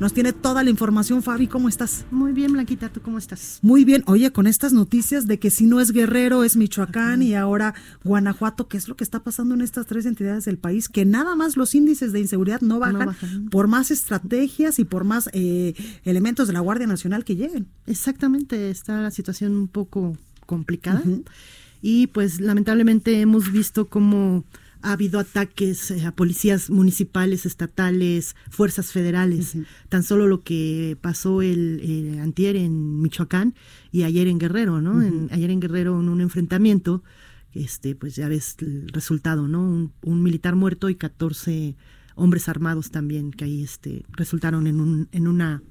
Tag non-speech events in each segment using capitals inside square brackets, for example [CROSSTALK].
Nos tiene toda la información, Fabi, ¿cómo estás? Muy bien, Blanquita, ¿tú cómo estás? Muy bien. Oye, con estas noticias de que si no es Guerrero, es Michoacán y ahora Guanajuato, ¿qué es lo que está pasando en estas tres entidades del país? Que nada más los índices de inseguridad no bajan, No bajan. por más estrategias y por más eh, elementos de la Guardia Nacional que lleguen. Exactamente, está la situación un poco complicada y pues lamentablemente hemos visto cómo ha habido ataques eh, a policías municipales, estatales, fuerzas federales. Tan solo lo que pasó el, eh, antier en Michoacán y ayer en Guerrero, ¿no? En- ayer en Guerrero en un enfrentamiento, este, pues ya ves el resultado, ¿no? Un, un militar muerto y 14 hombres armados también que ahí este, resultaron en, un, en una...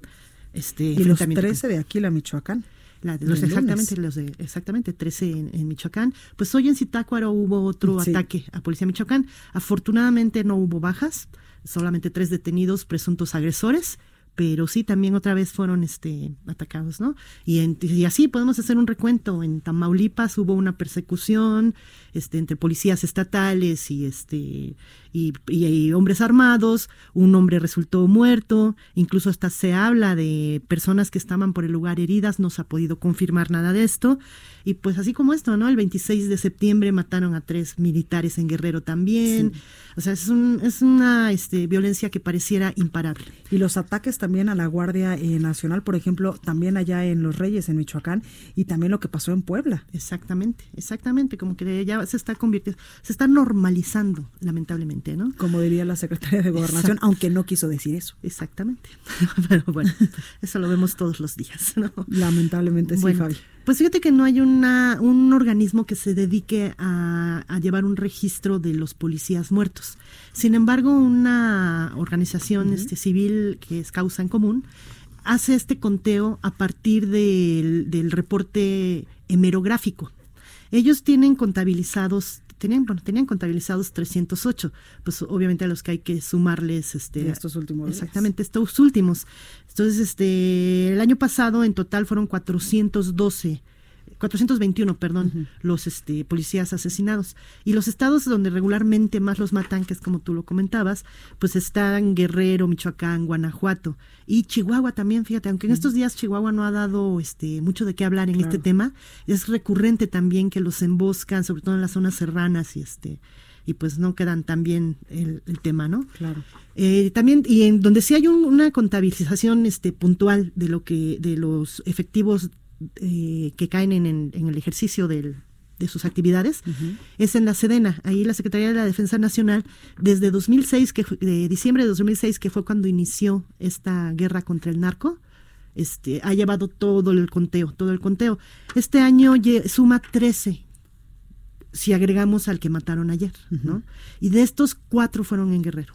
Este, Y los enfrentamiento. 13 de Aquila, Michoacán. La de los del exactamente, los de exactamente 13 en, en Michoacán. Pues hoy en Zitácuaro hubo otro Sí. ataque a policía de Michoacán. Afortunadamente no hubo bajas, solamente tres detenidos presuntos agresores, pero sí también otra vez fueron este atacados, ¿no? Y, en- y así podemos hacer un recuento. En Tamaulipas hubo una persecución este entre policías estatales y este y, y- hombres armados, un hombre resultó muerto, incluso hasta se habla de personas que estaban por el lugar heridas, no se ha podido confirmar nada de esto. Y pues así como esto, ¿no? El 26 de septiembre mataron a tres militares en Guerrero también. O sea, es, un- es una este, violencia que pareciera imparable. Y los ataques también a la Guardia eh, Nacional, por ejemplo, también allá en Los Reyes, en Michoacán, y también lo que pasó en Puebla. Exactamente, exactamente, como que ya se está convirtiendo, se está normalizando, lamentablemente, ¿no? Como diría la secretaria de Gobernación, Exacto. aunque no quiso decir eso. Exactamente. [LAUGHS] Pero bueno, eso lo vemos todos los días, ¿no? Lamentablemente sí, Bueno, Fabi. Pues fíjate que no hay una, un organismo que se dedique a, a llevar un registro de los policías muertos. Sin embargo, una organización este, civil que es Causa en Común hace este conteo a partir del, del reporte hemerográfico. Ellos tienen contabilizados tenían, bueno, tenían contabilizados 308, pues obviamente a los que hay que sumarles este De estos últimos días. exactamente estos últimos. Entonces, este el año pasado en total fueron 412 421, perdón, los este, policías asesinados. Y los estados donde regularmente más los matan, que es como tú lo comentabas, pues están Guerrero, Michoacán, Guanajuato y Chihuahua también, fíjate, aunque en estos días Chihuahua no ha dado este, mucho de qué hablar en este tema, es recurrente también que los emboscan, sobre todo en las zonas serranas y este y pues no quedan tan bien el, el tema, ¿no? Claro. Eh, también, y en donde sí hay un- una contabilización este, puntual de lo que, de los efectivos eh, que caen en, el ejercicio del- de sus actividades, es en la Sedena, ahí la Secretaría de la Defensa Nacional, desde 2006, que de diciembre de 2006, que fue cuando inició esta guerra contra el narco, este, ha llevado todo el conteo, todo el conteo. Este año suma 13 si agregamos al que mataron ayer, ¿no? Y de estos cuatro fueron en Guerrero.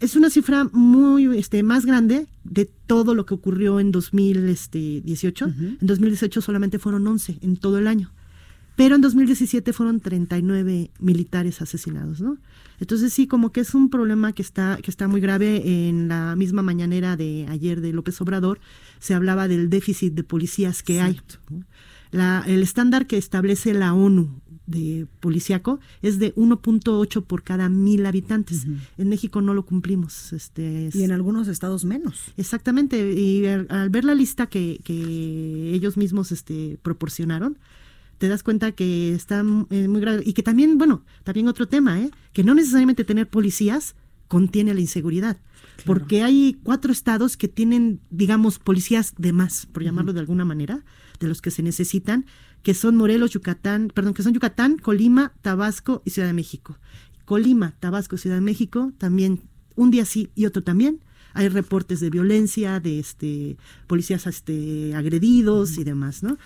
Es una cifra muy este, más grande de todo lo que ocurrió en 2018. En 2018 solamente fueron 11 en todo el año. Pero en 2017 fueron 39 militares asesinados, ¿no? Entonces sí, como que es un problema que está, que está muy grave. En la misma mañanera de ayer de López Obrador se hablaba del déficit de policías que hay. el estándar que establece la ONU de policíaco es de 1.8 por cada mil habitantes. En México no lo cumplimos. Este, es- Y en algunos estados menos. Exactamente, y al, al ver la lista que, que ellos mismos este, proporcionaron, te das cuenta que está eh, muy grave. Y que también, bueno, también otro tema, ¿eh? que no necesariamente tener policías contiene la inseguridad. Porque hay cuatro estados que tienen, digamos, policías de más, por llamarlo de alguna manera, de los que se necesitan, que son Morelos, Yucatán, perdón, que son Yucatán, Colima, Tabasco y Ciudad de México. Colima, Tabasco, Ciudad de México, también un día sí y otro también. Hay reportes de violencia, de este policías este, agredidos y demás, ¿no?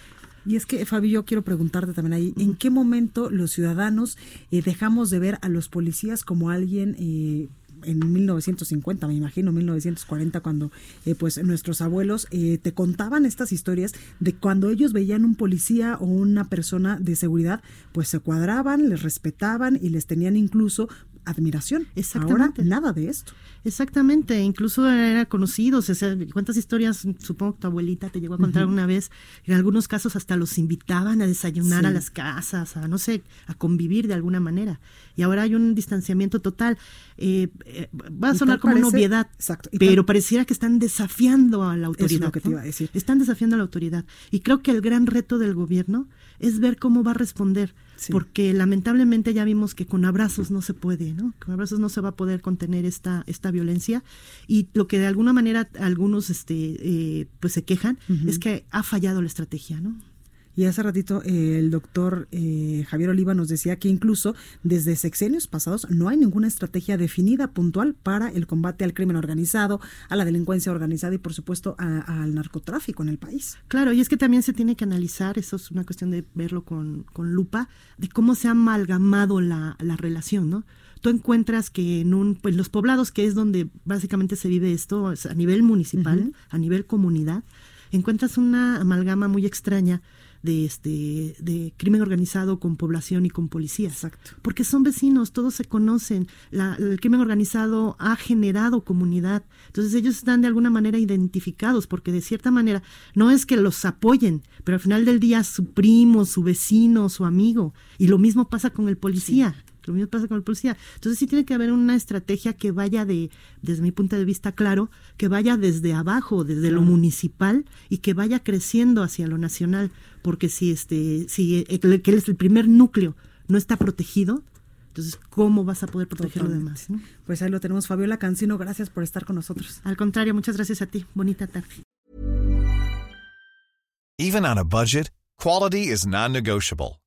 Y es que, Fabi, yo quiero preguntarte también ahí, ¿en qué momento los ciudadanos eh, dejamos de ver a los policías como alguien, eh, en 1950, me imagino, 1940, cuando eh, pues nuestros abuelos eh, te contaban estas historias de cuando ellos veían un policía o una persona de seguridad, pues se cuadraban, les respetaban y les tenían incluso admiración. Exactamente. Ahora nada de esto. Exactamente, incluso era conocido, o sea, cuántas historias, supongo que tu abuelita te llegó a contar una vez, en algunos casos hasta los invitaban a desayunar a las casas, a no sé, a convivir de alguna manera. Y ahora hay un distanciamiento total. Eh, eh, va a sonar como una obviedad, pero pareciera que están desafiando a la autoridad. Están desafiando a la autoridad. Y creo que el gran reto del gobierno es ver cómo va a responder porque lamentablemente ya vimos que con abrazos no se puede, ¿no? Con abrazos no se va a poder contener esta, esta violencia y lo que de alguna manera algunos este, eh, pues se quejan es que ha fallado la estrategia, ¿no? Y hace ratito eh, el doctor eh, Javier Oliva nos decía que incluso desde sexenios pasados no hay ninguna estrategia definida, puntual, para el combate al crimen organizado, a la delincuencia organizada y por supuesto al narcotráfico en el país. Claro, y es que también se tiene que analizar, eso es una cuestión de verlo con, con lupa, de cómo se ha amalgamado la, la relación, ¿no? tú encuentras que en un, pues los poblados, que es donde básicamente se vive esto, a nivel municipal, a nivel comunidad, encuentras una amalgama muy extraña de este de crimen organizado con población y con policía. Exacto. Porque son vecinos, todos se conocen. La, el crimen organizado ha generado comunidad. Entonces ellos están de alguna manera identificados porque de cierta manera no es que los apoyen, pero al final del día su primo, su vecino, su amigo. Y lo mismo pasa con el policía. Lo mismo pasa con el policía. Entonces sí tiene que haber una estrategia que vaya de, desde mi punto de vista claro, que vaya desde abajo, desde lo municipal y que vaya creciendo hacia lo nacional, porque si este, si el, que es el primer núcleo no está protegido, entonces, ¿cómo vas a poder proteger lo demás? Pues ahí lo tenemos. Fabiola Cancino, gracias por estar con nosotros. Al contrario, muchas gracias a ti. Bonita tarde. Even on a budget, quality is non-negotiable.